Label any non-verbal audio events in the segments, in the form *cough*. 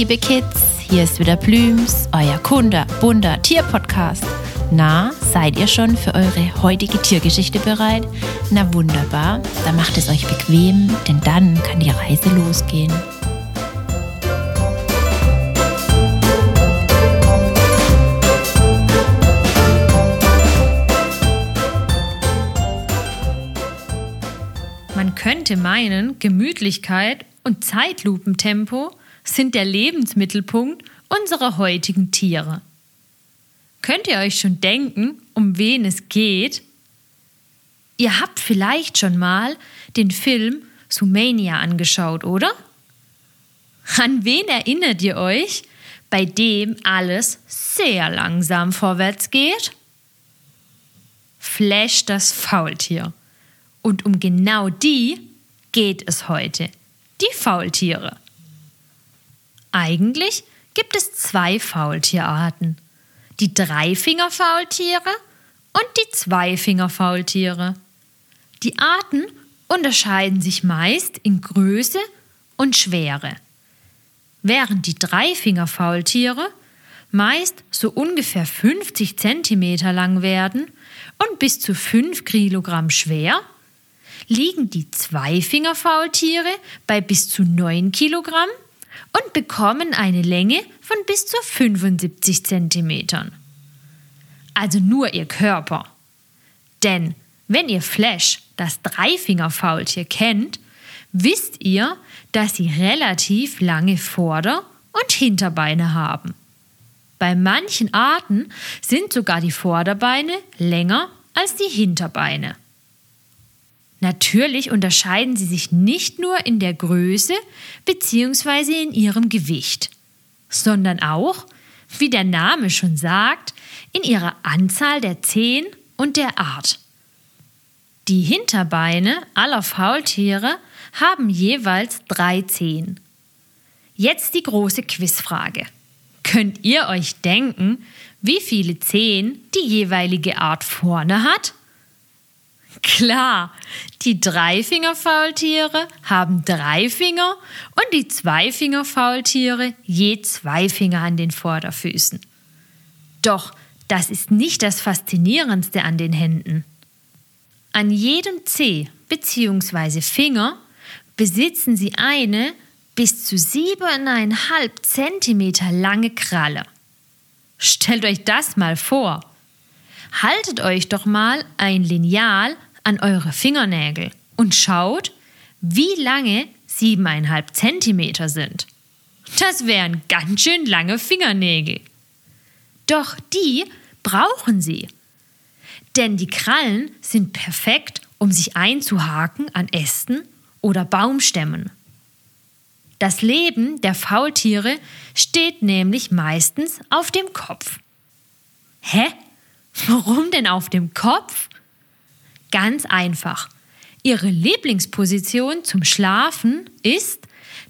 liebe Kids, hier ist wieder Blüms, euer Kunde, bunter Tierpodcast. Na, seid ihr schon für eure heutige Tiergeschichte bereit? Na wunderbar, dann macht es euch bequem, denn dann kann die Reise losgehen. Man könnte meinen, Gemütlichkeit und Zeitlupentempo sind der Lebensmittelpunkt unserer heutigen Tiere. Könnt ihr euch schon denken, um wen es geht? Ihr habt vielleicht schon mal den Film Sumania angeschaut, oder? An wen erinnert ihr euch, bei dem alles sehr langsam vorwärts geht? Flash das Faultier. Und um genau die geht es heute. Die Faultiere. Eigentlich gibt es zwei Faultierarten. Die Dreifingerfaultiere und die Zweifingerfaultiere. Die Arten unterscheiden sich meist in Größe und Schwere. Während die Dreifingerfaultiere meist so ungefähr 50 cm lang werden und bis zu 5 Kilogramm schwer, liegen die Zweifingerfaultiere bei bis zu 9 Kilogramm und bekommen eine Länge von bis zu 75 cm. Also nur ihr Körper. Denn wenn ihr Flash, das Dreifingerfaultier, kennt, wisst ihr, dass sie relativ lange Vorder- und Hinterbeine haben. Bei manchen Arten sind sogar die Vorderbeine länger als die Hinterbeine. Natürlich unterscheiden sie sich nicht nur in der Größe bzw. in ihrem Gewicht, sondern auch, wie der Name schon sagt, in ihrer Anzahl der Zehen und der Art. Die Hinterbeine aller Faultiere haben jeweils drei Zehen. Jetzt die große Quizfrage. Könnt ihr euch denken, wie viele Zehen die jeweilige Art vorne hat? Klar, die Dreifingerfaultiere haben drei Finger und die Zweifingerfaultiere je zwei Finger an den Vorderfüßen. Doch das ist nicht das Faszinierendste an den Händen. An jedem Zeh bzw. Finger besitzen sie eine bis zu siebeneinhalb Zentimeter lange Kralle. Stellt euch das mal vor. Haltet euch doch mal ein Lineal an eure Fingernägel und schaut, wie lange siebeneinhalb Zentimeter sind. Das wären ganz schön lange Fingernägel. Doch die brauchen sie. Denn die Krallen sind perfekt, um sich einzuhaken an Ästen oder Baumstämmen. Das Leben der Faultiere steht nämlich meistens auf dem Kopf. Hä? Warum denn auf dem Kopf? Ganz einfach. Ihre Lieblingsposition zum Schlafen ist,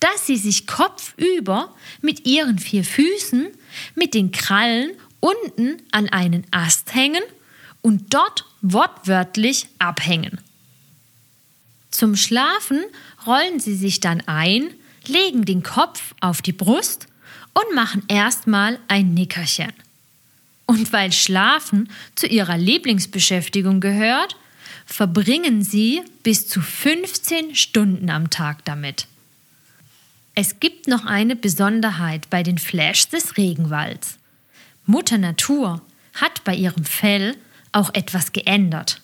dass sie sich kopfüber mit ihren vier Füßen mit den Krallen unten an einen Ast hängen und dort wortwörtlich abhängen. Zum Schlafen rollen sie sich dann ein, legen den Kopf auf die Brust und machen erstmal ein Nickerchen. Und weil Schlafen zu ihrer Lieblingsbeschäftigung gehört, verbringen sie bis zu 15 Stunden am Tag damit. Es gibt noch eine Besonderheit bei den Flashs des Regenwalds. Mutter Natur hat bei ihrem Fell auch etwas geändert.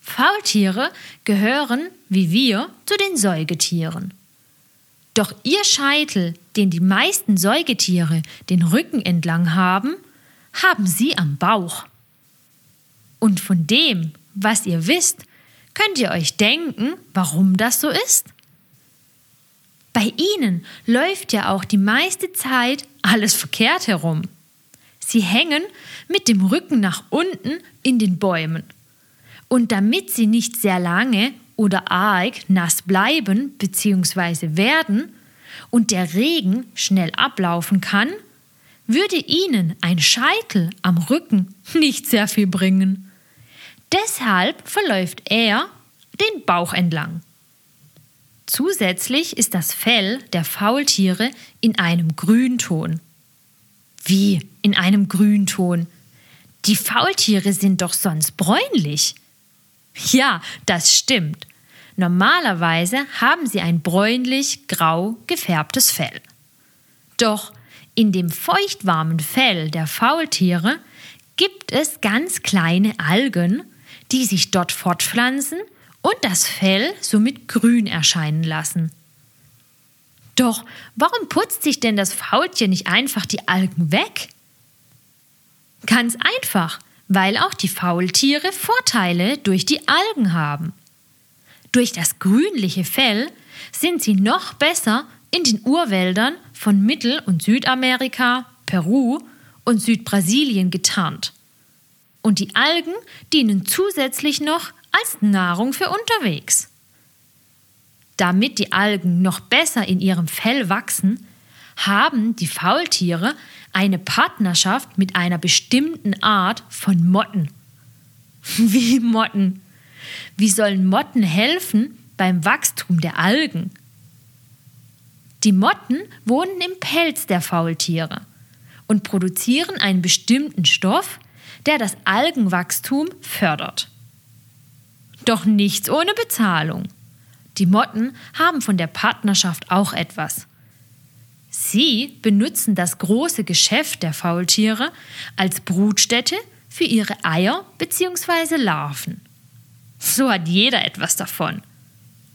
Faultiere gehören, wie wir, zu den Säugetieren. Doch ihr Scheitel, den die meisten Säugetiere den Rücken entlang haben, haben sie am Bauch. Und von dem, was ihr wisst, könnt ihr euch denken, warum das so ist? Bei ihnen läuft ja auch die meiste Zeit alles verkehrt herum. Sie hängen mit dem Rücken nach unten in den Bäumen. Und damit sie nicht sehr lange oder arg nass bleiben bzw. werden und der Regen schnell ablaufen kann, würde ihnen ein Scheitel am Rücken nicht sehr viel bringen. Deshalb verläuft er den Bauch entlang. Zusätzlich ist das Fell der Faultiere in einem Grünton. Wie in einem Grünton? Die Faultiere sind doch sonst bräunlich. Ja, das stimmt. Normalerweise haben sie ein bräunlich-grau gefärbtes Fell. Doch in dem feuchtwarmen Fell der Faultiere gibt es ganz kleine Algen, die sich dort fortpflanzen und das Fell somit grün erscheinen lassen. Doch warum putzt sich denn das Faultier nicht einfach die Algen weg? Ganz einfach, weil auch die Faultiere Vorteile durch die Algen haben. Durch das grünliche Fell sind sie noch besser in den Urwäldern von Mittel- und Südamerika, Peru und Südbrasilien getarnt. Und die Algen dienen zusätzlich noch als Nahrung für unterwegs. Damit die Algen noch besser in ihrem Fell wachsen, haben die Faultiere eine Partnerschaft mit einer bestimmten Art von Motten. *laughs* Wie Motten? Wie sollen Motten helfen beim Wachstum der Algen? Die Motten wohnen im Pelz der Faultiere und produzieren einen bestimmten Stoff, der das Algenwachstum fördert. Doch nichts ohne Bezahlung. Die Motten haben von der Partnerschaft auch etwas. Sie benutzen das große Geschäft der Faultiere als Brutstätte für ihre Eier bzw. Larven. So hat jeder etwas davon.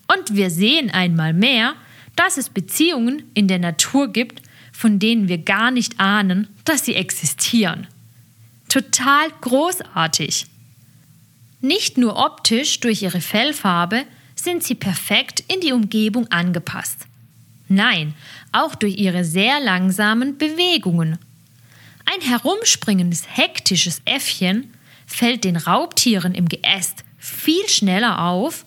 Und wir sehen einmal mehr, dass es Beziehungen in der Natur gibt, von denen wir gar nicht ahnen, dass sie existieren. Total großartig. Nicht nur optisch durch ihre Fellfarbe sind sie perfekt in die Umgebung angepasst. Nein, auch durch ihre sehr langsamen Bewegungen. Ein herumspringendes, hektisches Äffchen fällt den Raubtieren im Geäst viel schneller auf,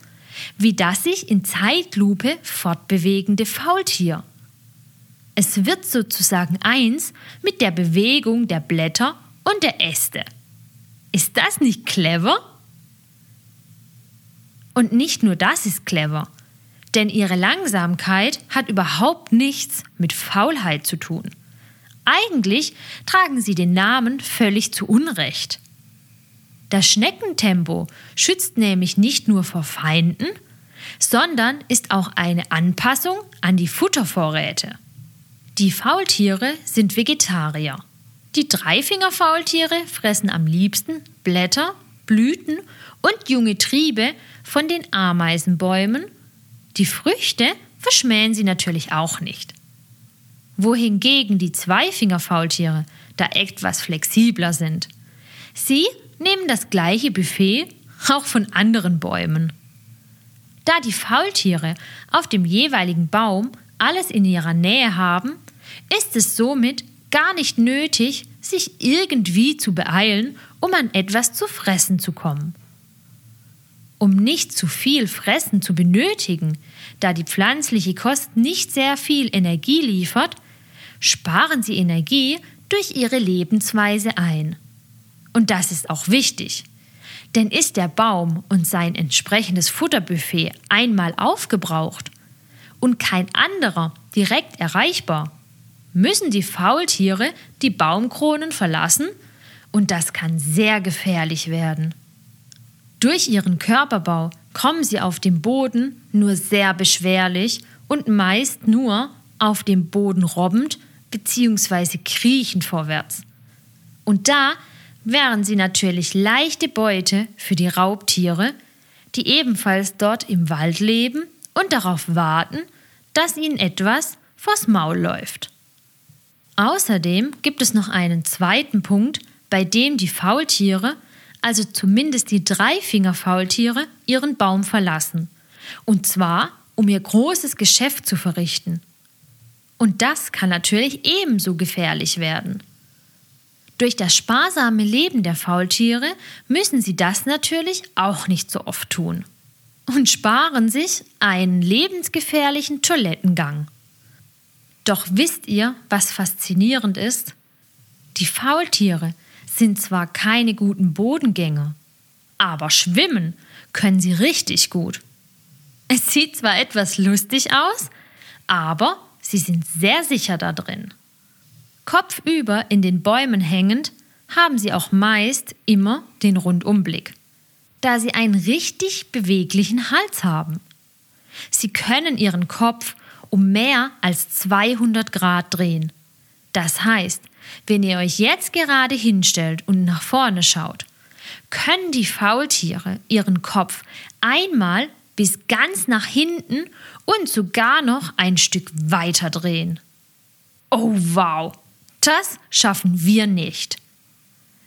wie das sich in Zeitlupe fortbewegende Faultier. Es wird sozusagen eins mit der Bewegung der Blätter und der Äste. Ist das nicht clever? Und nicht nur das ist clever, denn ihre Langsamkeit hat überhaupt nichts mit Faulheit zu tun. Eigentlich tragen sie den Namen völlig zu Unrecht. Das Schneckentempo schützt nämlich nicht nur vor Feinden, sondern ist auch eine Anpassung an die Futtervorräte. Die Faultiere sind Vegetarier. Die Dreifingerfaultiere fressen am liebsten Blätter, Blüten und junge Triebe von den Ameisenbäumen. Die Früchte verschmähen sie natürlich auch nicht. Wohingegen die Zweifingerfaultiere da etwas flexibler sind. Sie nehmen das gleiche Buffet auch von anderen Bäumen. Da die Faultiere auf dem jeweiligen Baum alles in ihrer Nähe haben, ist es somit gar nicht nötig, sich irgendwie zu beeilen, um an etwas zu fressen zu kommen. Um nicht zu viel Fressen zu benötigen, da die pflanzliche Kost nicht sehr viel Energie liefert, sparen sie Energie durch ihre Lebensweise ein. Und das ist auch wichtig. Denn ist der Baum und sein entsprechendes Futterbuffet einmal aufgebraucht und kein anderer direkt erreichbar, müssen die Faultiere die Baumkronen verlassen und das kann sehr gefährlich werden. Durch ihren Körperbau kommen sie auf dem Boden nur sehr beschwerlich und meist nur auf dem Boden robbend bzw. kriechend vorwärts. Und da wären sie natürlich leichte Beute für die Raubtiere, die ebenfalls dort im Wald leben und darauf warten, dass ihnen etwas vors Maul läuft. Außerdem gibt es noch einen zweiten Punkt, bei dem die Faultiere, also zumindest die Dreifingerfaultiere, ihren Baum verlassen. Und zwar, um ihr großes Geschäft zu verrichten. Und das kann natürlich ebenso gefährlich werden. Durch das sparsame Leben der Faultiere müssen sie das natürlich auch nicht so oft tun und sparen sich einen lebensgefährlichen Toilettengang. Doch wisst ihr, was faszinierend ist? Die Faultiere sind zwar keine guten Bodengänger, aber schwimmen können sie richtig gut. Es sieht zwar etwas lustig aus, aber sie sind sehr sicher da drin. Kopfüber in den Bäumen hängend haben sie auch meist immer den Rundumblick, da sie einen richtig beweglichen Hals haben. Sie können ihren Kopf um mehr als 200 Grad drehen. Das heißt, wenn ihr euch jetzt gerade hinstellt und nach vorne schaut, können die Faultiere ihren Kopf einmal bis ganz nach hinten und sogar noch ein Stück weiter drehen. Oh wow, das schaffen wir nicht.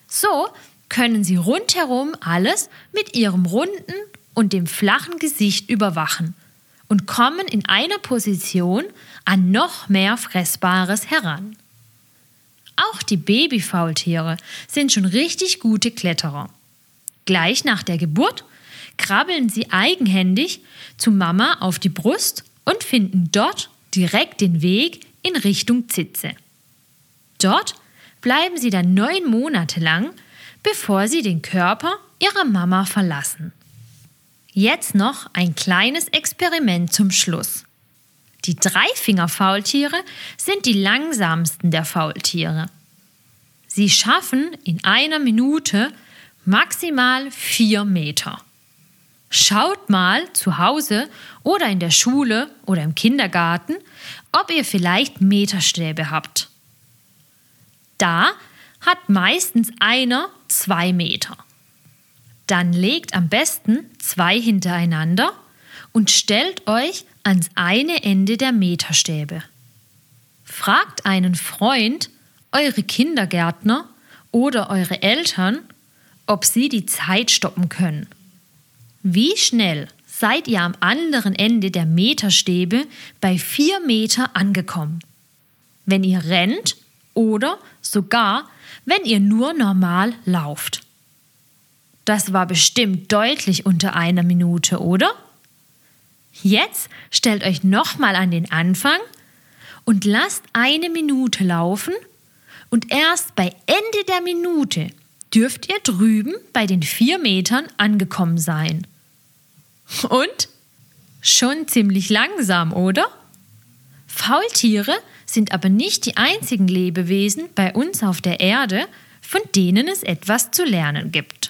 So können sie rundherum alles mit ihrem runden und dem flachen Gesicht überwachen und kommen in einer Position an noch mehr Fressbares heran. Auch die Babyfaultiere sind schon richtig gute Kletterer. Gleich nach der Geburt krabbeln sie eigenhändig zu Mama auf die Brust und finden dort direkt den Weg in Richtung Zitze. Dort bleiben sie dann neun Monate lang, bevor sie den Körper ihrer Mama verlassen. Jetzt noch ein kleines Experiment zum Schluss. Die Dreifingerfaultiere sind die langsamsten der Faultiere. Sie schaffen in einer Minute maximal vier Meter. Schaut mal zu Hause oder in der Schule oder im Kindergarten, ob ihr vielleicht Meterstäbe habt. Da hat meistens einer zwei Meter. Dann legt am besten zwei hintereinander und stellt euch ans eine Ende der Meterstäbe. Fragt einen Freund, eure Kindergärtner oder eure Eltern, ob sie die Zeit stoppen können. Wie schnell seid ihr am anderen Ende der Meterstäbe bei vier Meter angekommen? Wenn ihr rennt oder sogar wenn ihr nur normal lauft. Das war bestimmt deutlich unter einer Minute, oder? Jetzt stellt euch nochmal an den Anfang und lasst eine Minute laufen und erst bei Ende der Minute dürft ihr drüben bei den vier Metern angekommen sein. Und? Schon ziemlich langsam, oder? Faultiere sind aber nicht die einzigen Lebewesen bei uns auf der Erde, von denen es etwas zu lernen gibt.